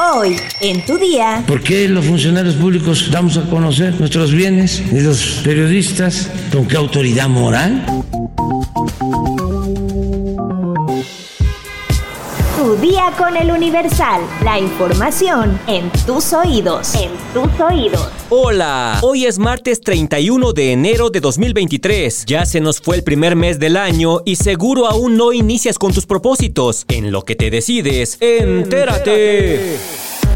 Hoy, en tu día. ¿Por qué los funcionarios públicos damos a conocer nuestros bienes y los periodistas? ¿Con qué autoridad moral? Día con el Universal. La información en tus oídos. En tus oídos. Hola, hoy es martes 31 de enero de 2023. Ya se nos fue el primer mes del año y seguro aún no inicias con tus propósitos. En lo que te decides, entérate.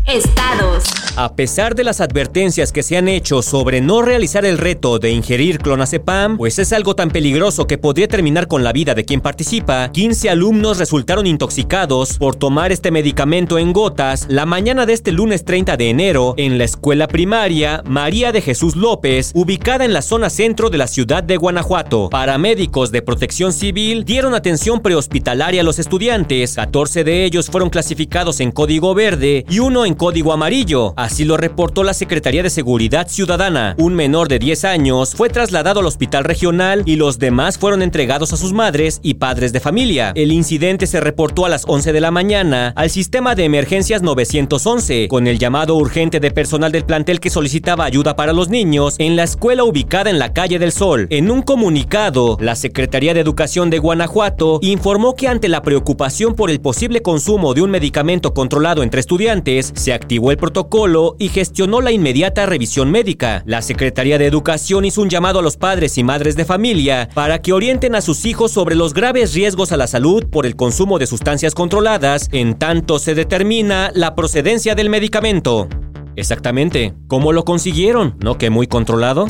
Estados. A pesar de las advertencias que se han hecho sobre no realizar el reto de ingerir clonazepam, pues es algo tan peligroso que podría terminar con la vida de quien participa, 15 alumnos resultaron intoxicados por tomar este medicamento en gotas la mañana de este lunes 30 de enero en la escuela primaria María de Jesús López, ubicada en la zona centro de la ciudad de Guanajuato. Paramédicos de protección civil dieron atención prehospitalaria a los estudiantes, 14 de ellos fueron clasificados en código verde y uno en código amarillo. Así lo reportó la Secretaría de Seguridad Ciudadana. Un menor de 10 años fue trasladado al hospital regional y los demás fueron entregados a sus madres y padres de familia. El incidente se reportó a las 11 de la mañana al sistema de emergencias 911 con el llamado urgente de personal del plantel que solicitaba ayuda para los niños en la escuela ubicada en la calle del Sol. En un comunicado, la Secretaría de Educación de Guanajuato informó que ante la preocupación por el posible consumo de un medicamento controlado entre estudiantes, se activó el protocolo y gestionó la inmediata revisión médica. La Secretaría de Educación hizo un llamado a los padres y madres de familia para que orienten a sus hijos sobre los graves riesgos a la salud por el consumo de sustancias controladas en tanto se determina la procedencia del medicamento. Exactamente, ¿cómo lo consiguieron? ¿No que muy controlado?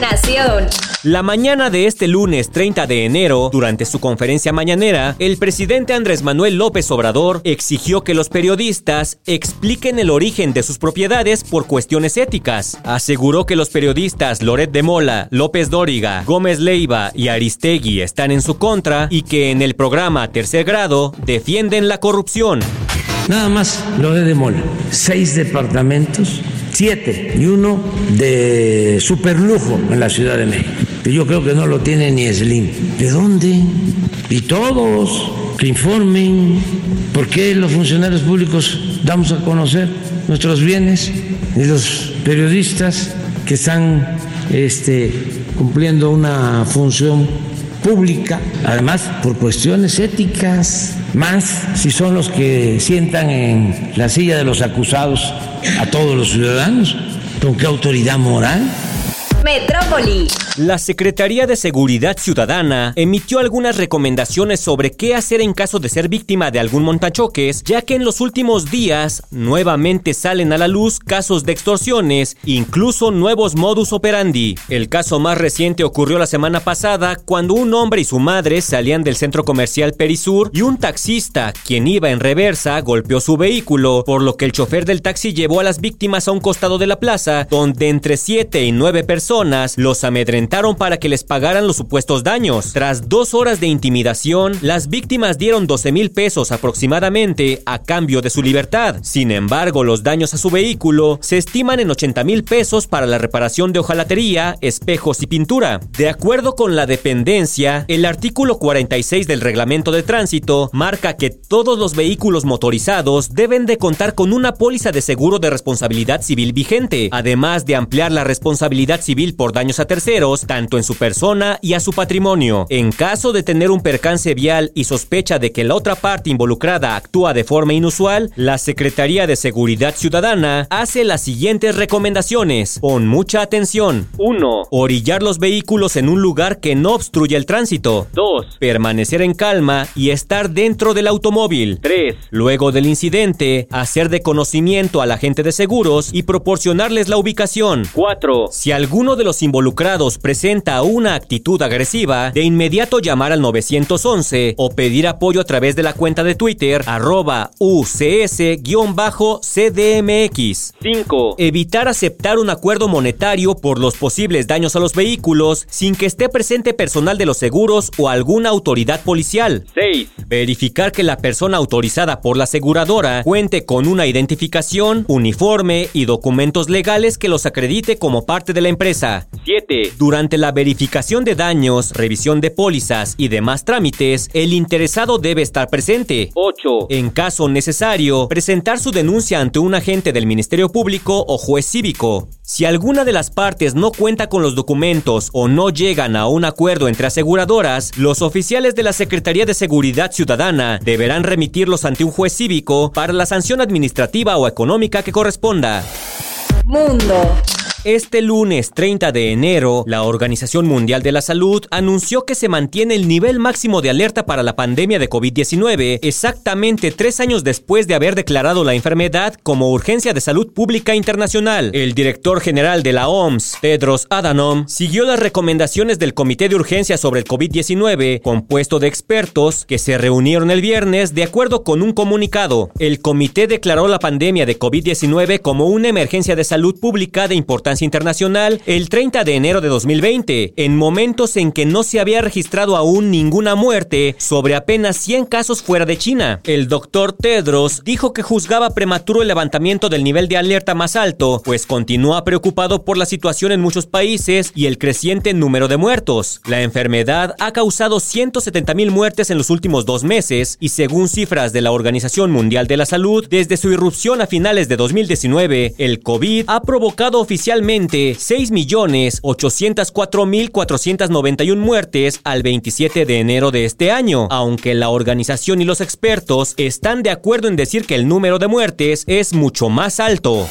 Nación. La mañana de este lunes 30 de enero, durante su conferencia mañanera, el presidente Andrés Manuel López Obrador exigió que los periodistas expliquen el origen de sus propiedades por cuestiones éticas. Aseguró que los periodistas Loret de Mola, López Dóriga, Gómez Leiva y Aristegui están en su contra y que en el programa Tercer Grado defienden la corrupción. Nada más lo de Mola. Seis departamentos, siete y uno de superlujo en la Ciudad de México. Que yo creo que no lo tiene ni Slim. ¿De dónde? Y todos que informen por qué los funcionarios públicos damos a conocer nuestros bienes y los periodistas que están este, cumpliendo una función pública, además por cuestiones éticas, más si son los que sientan en la silla de los acusados a todos los ciudadanos, ¿con qué autoridad moral? Metrópoli. La Secretaría de Seguridad Ciudadana emitió algunas recomendaciones sobre qué hacer en caso de ser víctima de algún montachoques, ya que en los últimos días nuevamente salen a la luz casos de extorsiones, incluso nuevos modus operandi. El caso más reciente ocurrió la semana pasada cuando un hombre y su madre salían del centro comercial Perisur y un taxista, quien iba en reversa, golpeó su vehículo, por lo que el chofer del taxi llevó a las víctimas a un costado de la plaza, donde entre 7 y 9 personas los amedrentaron para que les pagaran los supuestos daños. Tras dos horas de intimidación, las víctimas dieron 12 mil pesos aproximadamente a cambio de su libertad. Sin embargo, los daños a su vehículo se estiman en 80 mil pesos para la reparación de hojalatería, espejos y pintura. De acuerdo con la dependencia, el artículo 46 del reglamento de tránsito marca que todos los vehículos motorizados deben de contar con una póliza de seguro de responsabilidad civil vigente, además de ampliar la responsabilidad civil por daños a terceros tanto en su persona y a su patrimonio. En caso de tener un percance vial y sospecha de que la otra parte involucrada actúa de forma inusual, la Secretaría de Seguridad Ciudadana hace las siguientes recomendaciones. Pon mucha atención. 1. Orillar los vehículos en un lugar que no obstruya el tránsito. 2. Permanecer en calma y estar dentro del automóvil. 3. Luego del incidente, hacer de conocimiento al agente de seguros y proporcionarles la ubicación. 4. Si alguno de los involucrados presenta una actitud agresiva, de inmediato llamar al 911 o pedir apoyo a través de la cuenta de Twitter arroba UCS-CDMX. 5. Evitar aceptar un acuerdo monetario por los posibles daños a los vehículos sin que esté presente personal de los seguros o alguna autoridad policial. 6. Verificar que la persona autorizada por la aseguradora cuente con una identificación, uniforme y documentos legales que los acredite como parte de la empresa. pieza. 7. Durante la verificación de daños, revisión de pólizas y demás trámites, el interesado debe estar presente. 8. En caso necesario, presentar su denuncia ante un agente del Ministerio Público o juez cívico. Si alguna de las partes no cuenta con los documentos o no llegan a un acuerdo entre aseguradoras, los oficiales de la Secretaría de Seguridad Ciudadana deberán remitirlos ante un juez cívico para la sanción administrativa o económica que corresponda. Mundo. Este lunes 30 de enero, la Organización Mundial de la Salud anunció que se mantiene el nivel máximo de alerta para la pandemia de COVID-19 exactamente tres años después de haber declarado la enfermedad como urgencia de salud pública internacional. El director general de la OMS, Tedros Adhanom, siguió las recomendaciones del Comité de Urgencia sobre el COVID-19, compuesto de expertos que se reunieron el viernes de acuerdo con un comunicado. El comité declaró la pandemia de COVID-19 como una emergencia de salud pública de importancia internacional el 30 de enero de 2020, en momentos en que no se había registrado aún ninguna muerte sobre apenas 100 casos fuera de China. El doctor Tedros dijo que juzgaba prematuro el levantamiento del nivel de alerta más alto, pues continúa preocupado por la situación en muchos países y el creciente número de muertos. La enfermedad ha causado 170 mil muertes en los últimos dos meses y según cifras de la Organización Mundial de la Salud, desde su irrupción a finales de 2019, el COVID ha provocado oficialmente 6.804.491 muertes al 27 de enero de este año, aunque la organización y los expertos están de acuerdo en decir que el número de muertes es mucho más alto.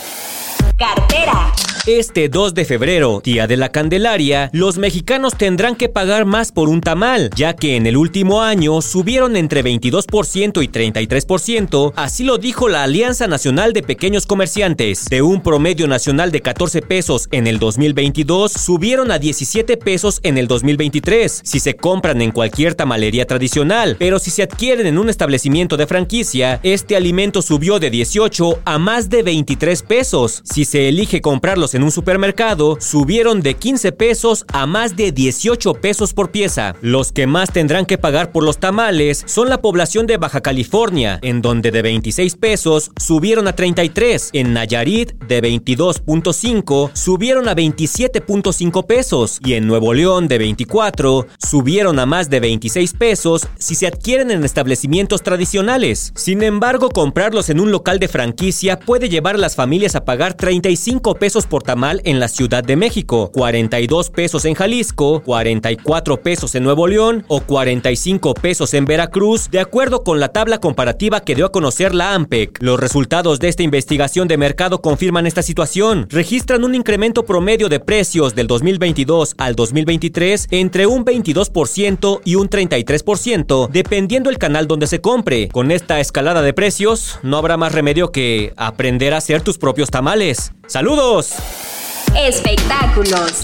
Cartera. Este 2 de febrero, día de la Candelaria, los mexicanos tendrán que pagar más por un tamal, ya que en el último año subieron entre 22% y 33%, así lo dijo la Alianza Nacional de Pequeños Comerciantes. De un promedio nacional de 14 pesos en el 2022, subieron a 17 pesos en el 2023, si se compran en cualquier tamalería tradicional, pero si se adquieren en un establecimiento de franquicia, este alimento subió de 18 a más de 23 pesos. Si se elige comprarlos en un supermercado subieron de 15 pesos a más de 18 pesos por pieza. Los que más tendrán que pagar por los tamales son la población de Baja California, en donde de 26 pesos subieron a 33. En Nayarit, de 22.5 subieron a 27.5 pesos. Y en Nuevo León, de 24, subieron a más de 26 pesos si se adquieren en establecimientos tradicionales. Sin embargo, comprarlos en un local de franquicia puede llevar a las familias a pagar 35 pesos por tamal en la Ciudad de México, 42 pesos en Jalisco, 44 pesos en Nuevo León o 45 pesos en Veracruz, de acuerdo con la tabla comparativa que dio a conocer la AMPEC. Los resultados de esta investigación de mercado confirman esta situación. Registran un incremento promedio de precios del 2022 al 2023 entre un 22% y un 33%, dependiendo el canal donde se compre. Con esta escalada de precios, no habrá más remedio que aprender a hacer tus propios tamales. ¡Saludos! Espectáculos.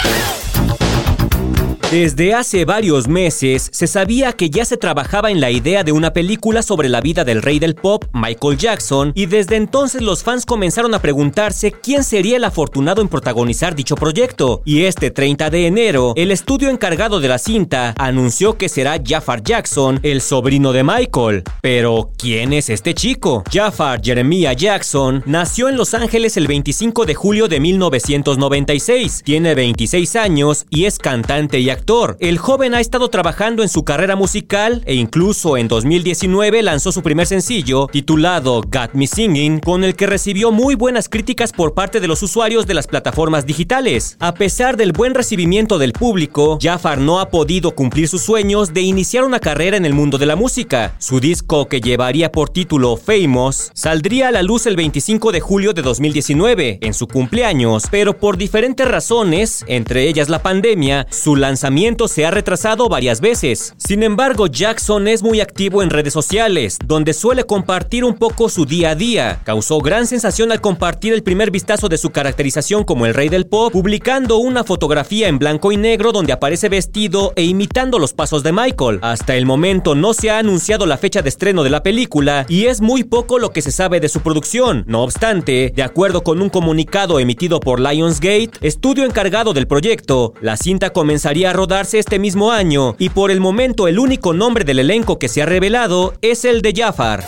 Desde hace varios meses se sabía que ya se trabajaba en la idea de una película sobre la vida del rey del pop, Michael Jackson, y desde entonces los fans comenzaron a preguntarse quién sería el afortunado en protagonizar dicho proyecto. Y este 30 de enero, el estudio encargado de la cinta anunció que será Jafar Jackson, el sobrino de Michael. Pero, ¿quién es este chico? Jafar Jeremiah Jackson nació en Los Ángeles el 25 de julio de 1996, tiene 26 años y es cantante y actor. El joven ha estado trabajando en su carrera musical e incluso en 2019 lanzó su primer sencillo titulado Got Me Singing, con el que recibió muy buenas críticas por parte de los usuarios de las plataformas digitales. A pesar del buen recibimiento del público, Jafar no ha podido cumplir sus sueños de iniciar una carrera en el mundo de la música. Su disco, que llevaría por título Famous, saldría a la luz el 25 de julio de 2019, en su cumpleaños, pero por diferentes razones, entre ellas la pandemia, su lanzamiento se ha retrasado varias veces. Sin embargo, Jackson es muy activo en redes sociales, donde suele compartir un poco su día a día. Causó gran sensación al compartir el primer vistazo de su caracterización como el rey del pop, publicando una fotografía en blanco y negro donde aparece vestido e imitando los pasos de Michael. Hasta el momento no se ha anunciado la fecha de estreno de la película y es muy poco lo que se sabe de su producción. No obstante, de acuerdo con un comunicado emitido por Lionsgate, estudio encargado del proyecto, la cinta comenzaría a rodarse este mismo año y por el momento el único nombre del elenco que se ha revelado es el de Jafar.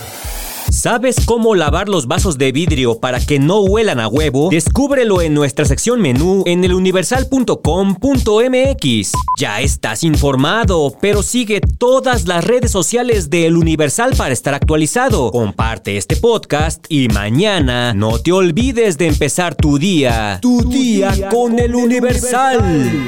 ¿Sabes cómo lavar los vasos de vidrio para que no huelan a huevo? Descúbrelo en nuestra sección menú en eluniversal.com.mx. Ya estás informado, pero sigue todas las redes sociales de El Universal para estar actualizado. Comparte este podcast y mañana no te olvides de empezar tu día. Tu, día, con El Universal.